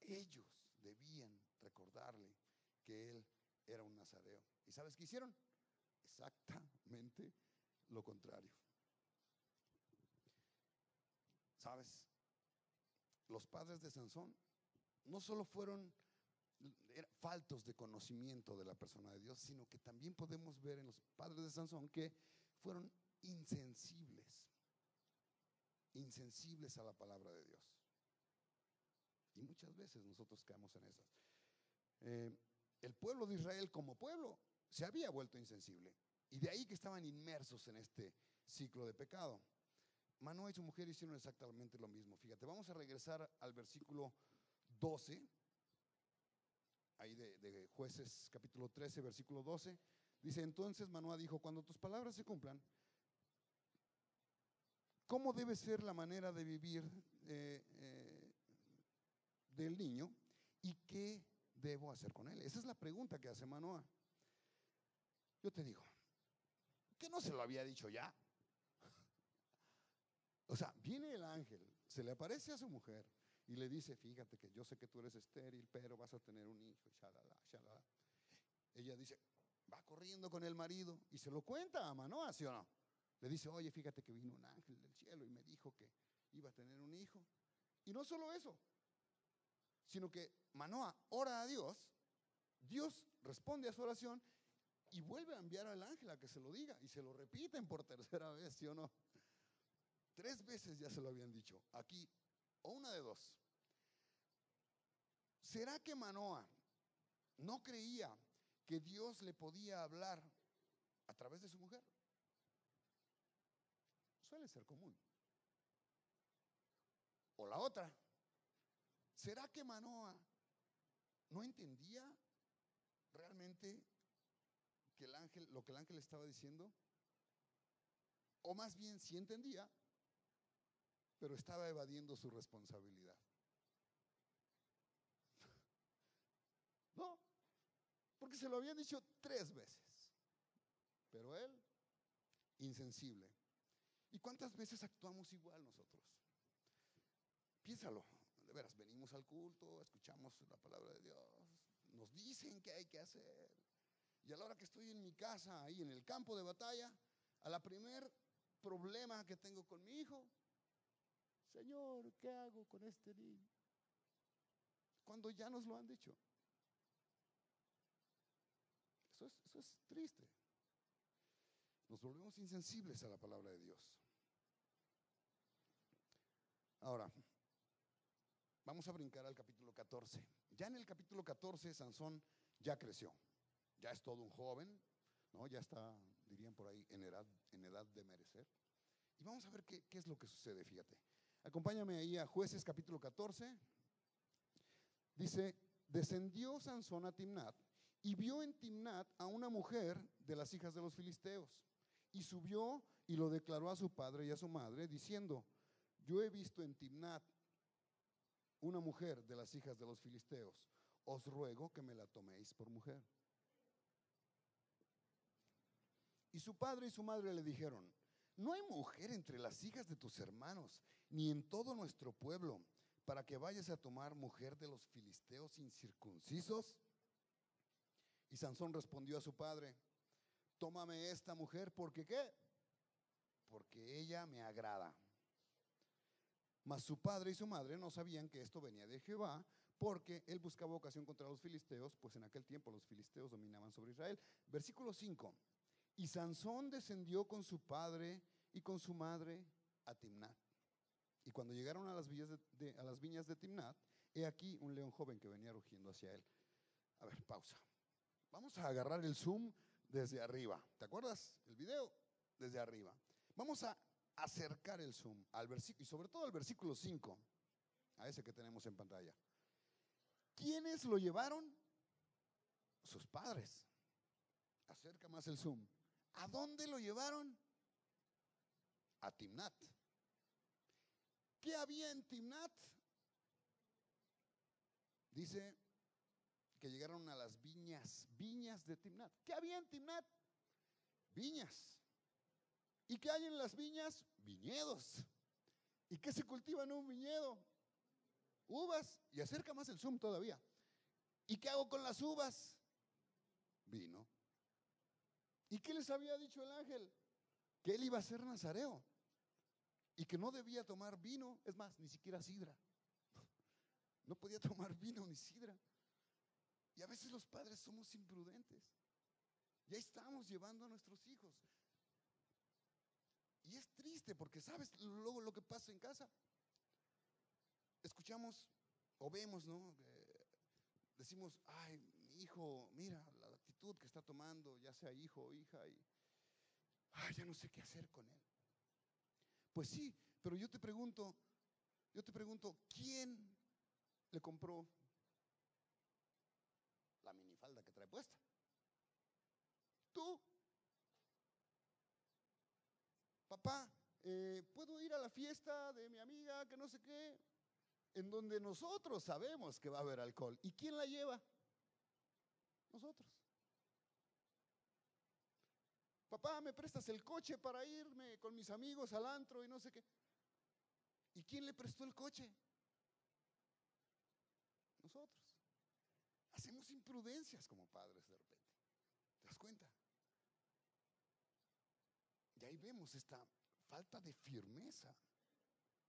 Ellos debían recordarle que él era un nazareo. ¿Y sabes qué hicieron? Exactamente lo contrario. ¿Sabes? Los padres de Sansón no solo fueron faltos de conocimiento de la persona de Dios, sino que también podemos ver en los padres de Sansón que fueron insensibles, insensibles a la palabra de Dios. Y muchas veces nosotros caemos en esas. Eh, el pueblo de Israel como pueblo se había vuelto insensible. Y de ahí que estaban inmersos en este ciclo de pecado. Manoa y su mujer hicieron exactamente lo mismo. Fíjate, vamos a regresar al versículo 12, ahí de, jueces capítulo 13, versículo 12. Dice, entonces Manoa dijo, cuando tus palabras se cumplan, ¿cómo debe ser la manera de vivir eh, eh, del niño y qué debo hacer con él? Esa es la pregunta que hace Manoa. Yo te digo, que no se lo había dicho ya. O sea, viene el ángel, se le aparece a su mujer y le dice, fíjate que yo sé que tú eres estéril, pero vas a tener un hijo, shalala, shalala. Ella dice, va corriendo con el marido y se lo cuenta a Manoa, ¿sí o no? Le dice, oye, fíjate que vino un ángel del cielo y me dijo que iba a tener un hijo. Y no solo eso, sino que Manoa ora a Dios, Dios responde a su oración y vuelve a enviar al ángel a que se lo diga y se lo repiten por tercera vez, ¿sí o no? Tres veces ya se lo habían dicho. Aquí, o una de dos. ¿Será que Manoa no creía que Dios le podía hablar a través de su mujer? Suele ser común. O la otra, ¿será que Manoa no entendía realmente que el ángel, lo que el ángel estaba diciendo? O más bien sí entendía, pero estaba evadiendo su responsabilidad. <laughs> No, porque se lo habían dicho tres veces, pero él, insensible. ¿Y cuántas veces actuamos igual nosotros? piénsalo, de veras, venimos al culto, escuchamos la palabra de Dios, nos dicen que hay que hacer. Y a la hora que estoy en mi casa, ahí en el campo de batalla, a la primer problema que tengo con mi hijo, Señor, ¿qué hago con este niño? Cuando ya nos lo han dicho. Eso es, triste. Nos volvemos insensibles a la palabra de Dios. Ahora, vamos a brincar al capítulo 14. Ya en el capítulo 14, Sansón ya creció, ya es todo un joven, ¿no? ya está, dirían por ahí, en edad, en edad de merecer. Y vamos a ver qué es lo que sucede, fíjate. Acompáñame ahí a Jueces capítulo 14. Dice, descendió Sansón a Timnat y vio en Timnat a una mujer de las hijas de los filisteos. Y subió y lo declaró a su padre y a su madre, diciendo, yo he visto en Timnat una mujer de las hijas de los filisteos. Os ruego que me la toméis por mujer. Y su padre y su madre le dijeron, no hay mujer entre las hijas de tus hermanos, ni en todo nuestro pueblo, para que vayas a tomar mujer de los filisteos incircuncisos. Y Sansón respondió a su padre, tómame esta mujer, porque qué? Porque ella me agrada. Mas su padre y su madre no sabían que esto venía de Jehová, porque él buscaba ocasión contra los filisteos, pues en aquel tiempo los filisteos dominaban sobre Israel. Versículo 5. Y Sansón descendió con su padre y con su madre a Timnat. Y cuando llegaron a las, villas de, viñas de Timnat, he aquí un león joven que venía rugiendo hacia él. A ver, pausa. Vamos a agarrar el zoom desde arriba. ¿Te acuerdas el video? Desde arriba. Vamos a acercar el zoom al versículo, y sobre todo al versículo 5, a ese que tenemos en pantalla. ¿Quiénes lo llevaron? Sus padres. Acerca más el zoom. ¿A dónde lo llevaron? A Timnat. ¿Qué había en Timnat? Dice que llegaron a las viñas, viñas de Timnat. ¿Qué había en Timnat? Viñas. ¿Y qué hay en las viñas? Viñedos. ¿Y qué se cultiva en un viñedo? Uvas. Y acerca más el zoom todavía. ¿Y qué hago con las uvas? Vino. ¿Y qué les había dicho el ángel? Que él iba a ser nazareo y que no debía tomar vino, es más, ni siquiera sidra. <laughs> No podía tomar vino ni sidra. Y a veces los padres somos imprudentes. Ya estamos llevando a nuestros hijos. Y es triste porque, ¿sabes luego lo que pasa en casa? Escuchamos o vemos, ¿no? decimos, ay, mi hijo, mira que está tomando, ya sea hijo o hija, y ay, ya no sé qué hacer con él. Pues sí, pero yo te pregunto, yo te pregunto, ¿quién le compró la minifalda que trae puesta? Tú. Papá, eh, ¿puedo ir a la fiesta de mi amiga que no sé qué? En donde nosotros sabemos que va a haber alcohol. ¿Y quién la lleva? Nosotros. Papá, ¿me prestas el coche para irme con mis amigos al antro y no sé qué? ¿Y quién le prestó el coche? Nosotros. Hacemos imprudencias como padres de repente. ¿Te das cuenta? Y ahí vemos esta falta de firmeza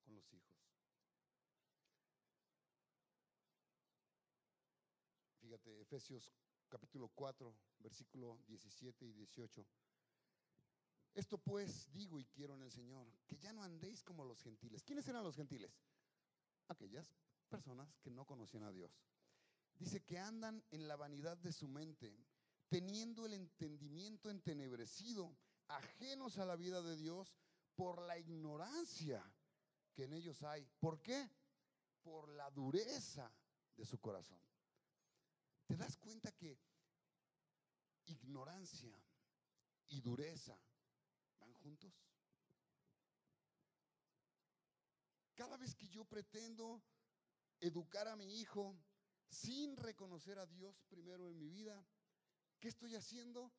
con los hijos. Fíjate, Efesios capítulo 4, versículo 17 y 18. Esto pues digo y quiero en el Señor, que ya no andéis como los gentiles. ¿Quiénes eran los gentiles? Aquellas personas que no conocían a Dios. Dice que andan en la vanidad de su mente, teniendo el entendimiento entenebrecido, ajenos a la vida de Dios por la ignorancia que en ellos hay. ¿Por qué? Por la dureza de su corazón. ¿Te das cuenta que ignorancia y dureza juntos? Cada vez que yo pretendo educar a mi hijo sin reconocer a Dios primero en mi vida, ¿qué estoy haciendo?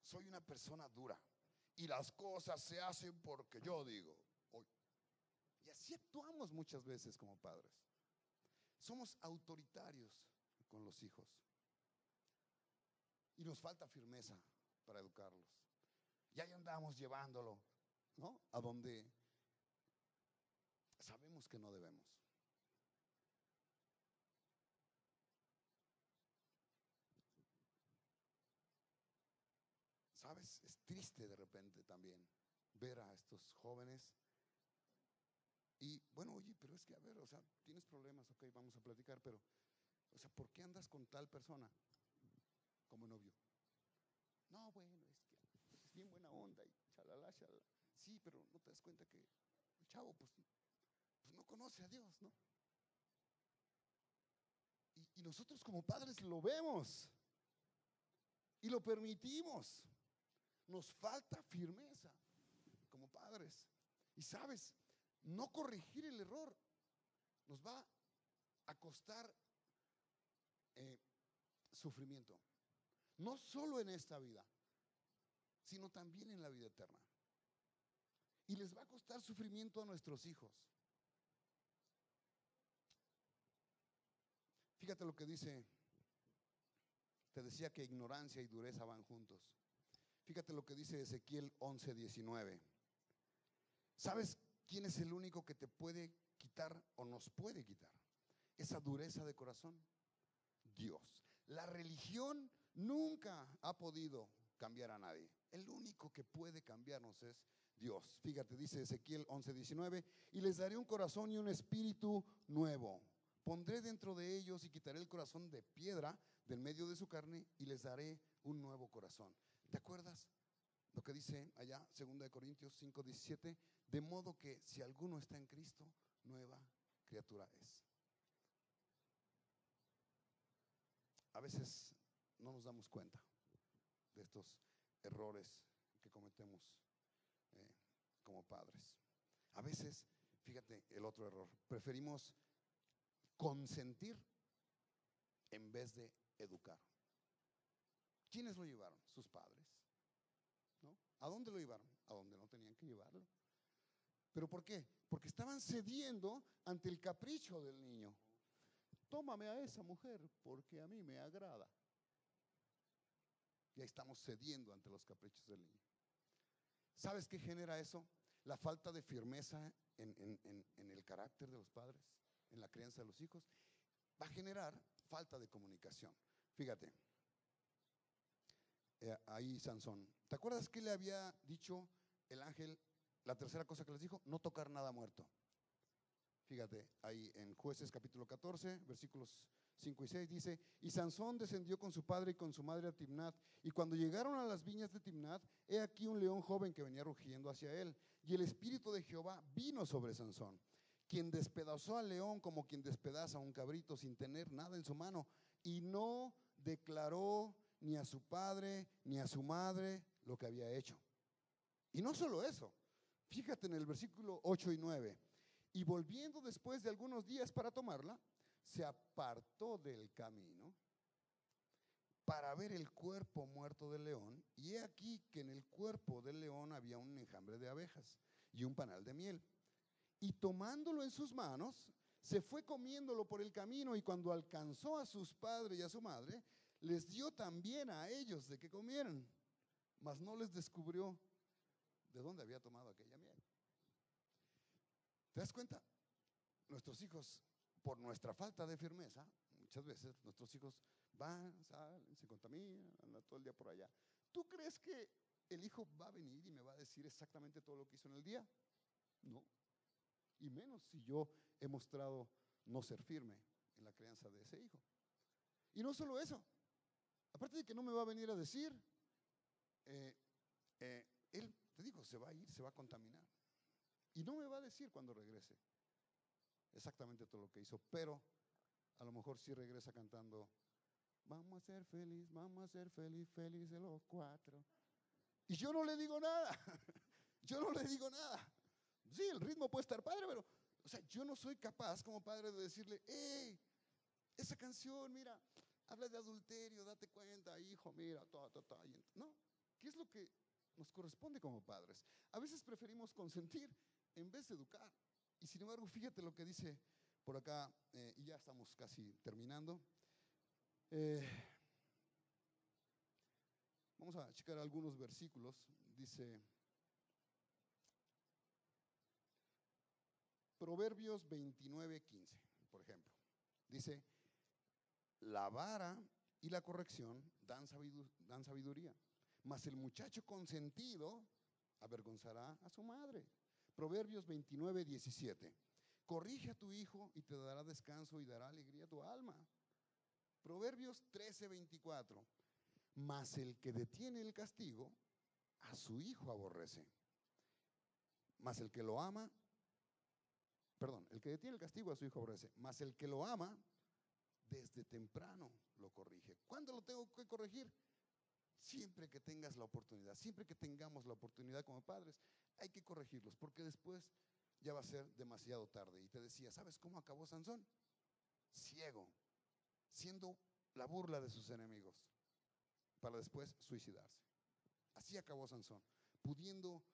Soy una persona dura y las cosas se hacen porque yo digo. Y así actuamos muchas veces como padres. Somos autoritarios con los hijos. Y nos falta firmeza para educarlos. Y ahí andamos llevándolo, ¿no? A donde sabemos que no debemos. ¿Sabes? Es triste de repente también ver a estos jóvenes. Y bueno, oye, pero es que, a ver, o sea, tienes problemas, ok, vamos a platicar, pero, o sea, ¿por qué andas con tal persona como novio? No, bueno, es que es bien buena onda Sí, pero no te das cuenta que el chavo, pues, pues no conoce a Dios, ¿no? Y, y nosotros como padres lo vemos y lo permitimos. Nos falta firmeza como padres. Y sabes, no corregir el error nos va a costar eh, sufrimiento. No solo en esta vida, sino también en la vida eterna. Y les va a costar sufrimiento a nuestros hijos. Fíjate lo que dice, te decía que ignorancia y dureza van juntos. Fíjate lo que dice Ezequiel 11, 19. ¿Sabes quién es el único que te puede quitar o nos puede quitar esa dureza de corazón? Dios. La religión nunca ha podido cambiar a nadie. El único que puede cambiarnos es Dios. Fíjate, dice Ezequiel 11, 19, y les daré un corazón y un espíritu nuevo. Pondré dentro de ellos y quitaré el corazón de piedra del medio de su carne y les daré un nuevo corazón. ¿Te acuerdas lo que dice allá, 2 Corintios 5, 17? De modo que si alguno está en Cristo, nueva criatura es. A veces no nos damos cuenta de estos errores que cometemos como padres. A veces, fíjate el otro error, preferimos consentir en vez de educar. ¿Quiénes lo llevaron? Sus padres. ¿No? ¿A dónde lo llevaron? A donde no tenían que llevarlo. ¿Pero por qué? Porque estaban cediendo ante el capricho del niño. Tómame a esa mujer porque a mí me agrada. Y ahí estamos cediendo ante los caprichos del niño. ¿Sabes qué genera eso? La falta de firmeza en, el carácter de los padres, en la crianza de los hijos. Va a generar falta de comunicación. Fíjate, eh, ahí Sansón. ¿Te acuerdas que le había dicho el ángel, la tercera cosa que les dijo? No tocar nada muerto. Fíjate, ahí en jueces capítulo 14, versículos 5 y 6 dice, y Sansón descendió con su padre y con su madre a Timnat, y cuando llegaron a las viñas de Timnat, he aquí un león joven que venía rugiendo hacia él, y el espíritu de Jehová vino sobre Sansón, quien despedazó al león como quien despedaza a un cabrito sin tener nada en su mano, y no declaró ni a su padre, ni a su madre lo que había hecho. Y no solo eso, fíjate en el versículo 8 y 9. Y volviendo después de algunos días para tomarla, se apartó del camino para ver el cuerpo muerto del león. Y he aquí que en el cuerpo del león había un enjambre de abejas y un panal de miel. Y tomándolo en sus manos, se fue comiéndolo por el camino y cuando alcanzó a sus padres y a su madre, les dio también a ellos de que comieran, mas no les descubrió de dónde había tomado aquella miel. ¿Te das cuenta? Nuestros hijos, por nuestra falta de firmeza, muchas veces nuestros hijos van, salen, se contaminan, andan todo el día por allá. ¿Tú crees que el hijo va a venir y me va a decir exactamente todo lo que hizo en el día? No. Y menos si yo he mostrado no ser firme en la crianza de ese hijo. Y no solo eso, Aparte de que no me va a venir a decir, eh, eh, él, te digo, se va a ir, se va a contaminar. Y no me va a decir cuando regrese exactamente todo lo que hizo, pero a lo mejor sí regresa cantando, vamos a ser feliz, vamos a ser feliz, de los cuatro. Y yo no le digo nada, <laughs> yo no le digo nada. Sí, el ritmo puede estar padre, pero, o sea, yo no soy capaz como padre de decirle, hey, esa canción, mira, habla de adulterio, date cuenta, hijo, mira, todo, todo, todo. No, ¿qué es lo que nos corresponde como padres? A veces preferimos consentir en vez de educar. Y sin embargo, fíjate lo que dice por acá, eh, y ya estamos casi terminando. Eh, vamos a checar algunos versículos. Dice Proverbios 29, 15, por ejemplo. Dice, la vara y la corrección dan, dan sabiduría, mas el muchacho consentido avergonzará a su madre. Proverbios 29, 17. Corrige a tu hijo y te dará descanso y dará alegría a tu alma. Proverbios 13, 24. Mas el que detiene el castigo, a su hijo aborrece. Mas el que lo ama, perdón, el que detiene el castigo a su hijo aborrece. Mas el que lo ama, desde temprano lo corrige. ¿Cuándo lo tengo que corregir? Siempre que tengas la oportunidad, siempre que tengamos la oportunidad como padres, hay que corregirlos, porque después ya va a ser demasiado tarde. Y te decía, ¿sabes cómo acabó Sansón? Ciego, siendo la burla de sus enemigos, para después suicidarse. Así acabó Sansón, pudiendo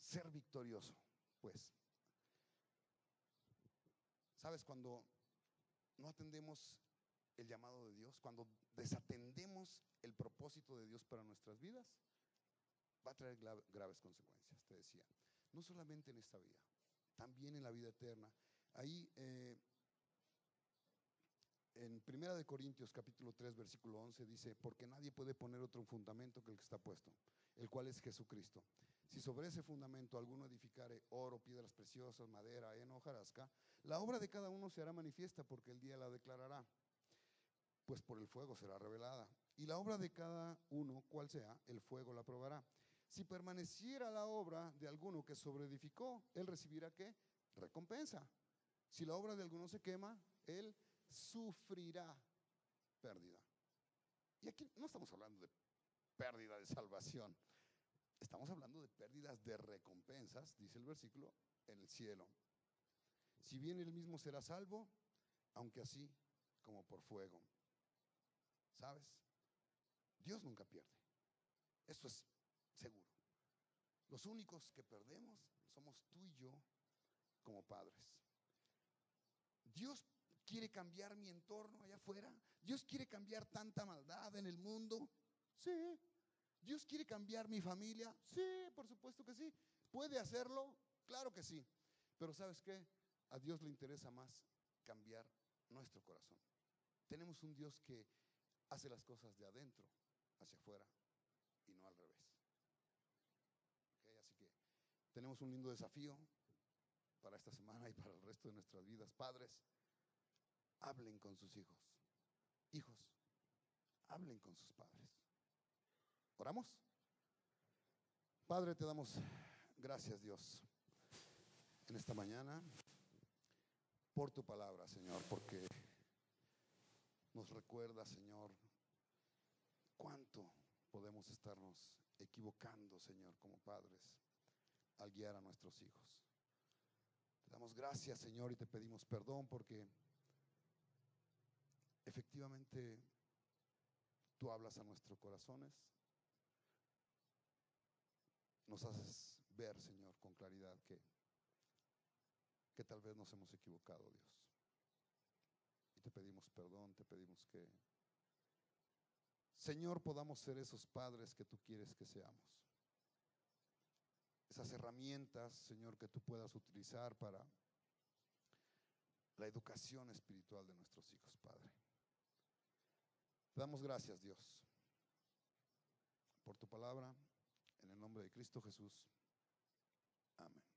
ser victorioso, pues. ¿Sabes cuando no atendemos el llamado de Dios, cuando desatendemos el propósito de Dios para nuestras vidas, va a traer graves consecuencias, te decía. No solamente en esta vida, también en la vida eterna. Ahí eh, en Primera de Corintios capítulo 3 versículo 11 dice, porque nadie puede poner otro fundamento que el que está puesto, el cual es Jesucristo. Si sobre ese fundamento alguno edificare oro, piedras preciosas, madera, heno, hojarasca, la obra de cada uno se hará manifiesta porque el día la declarará pues por el fuego será revelada. Y la obra de cada uno, cual sea, el fuego la probará. Si permaneciera la obra de alguno que sobreedificó, él recibirá qué? Recompensa. Si la obra de alguno se quema, él sufrirá pérdida. Y aquí no estamos hablando de pérdida de salvación, estamos hablando de pérdidas de recompensas, dice el versículo, en el cielo. Si bien él mismo será salvo, aunque así como por fuego. ¿Sabes? Dios nunca pierde. Eso es seguro. Los únicos que perdemos somos tú y yo como padres. Dios quiere cambiar mi entorno allá afuera. Dios quiere cambiar tanta maldad en el mundo. Sí. Dios quiere cambiar mi familia. Sí, por supuesto que sí. ¿Puede hacerlo? Claro que sí. Pero ¿sabes qué? A Dios le interesa más cambiar nuestro corazón. Tenemos un Dios que hace las cosas de adentro hacia afuera y no al revés. así que tenemos un lindo desafío para esta semana y para el resto de nuestras vidas. Padres, hablen con sus hijos. Hijos, hablen con sus padres. ¿Oramos? Padre, te damos gracias, Dios, en esta mañana por tu palabra, Señor, porque nos recuerda, Señor, cuánto podemos estarnos equivocando, Señor, como padres, al guiar a nuestros hijos. Te damos gracias, Señor, y te pedimos perdón porque efectivamente tú hablas a nuestros corazones, nos haces ver, Señor, con claridad que, que tal vez nos hemos equivocado, Dios te pedimos perdón, te pedimos que, Señor, podamos ser esos padres que tú quieres que seamos. Esas herramientas, Señor, que tú puedas utilizar para la educación espiritual de nuestros hijos, Padre. Te damos gracias, Dios, por tu palabra, en el nombre de Cristo Jesús. Amén.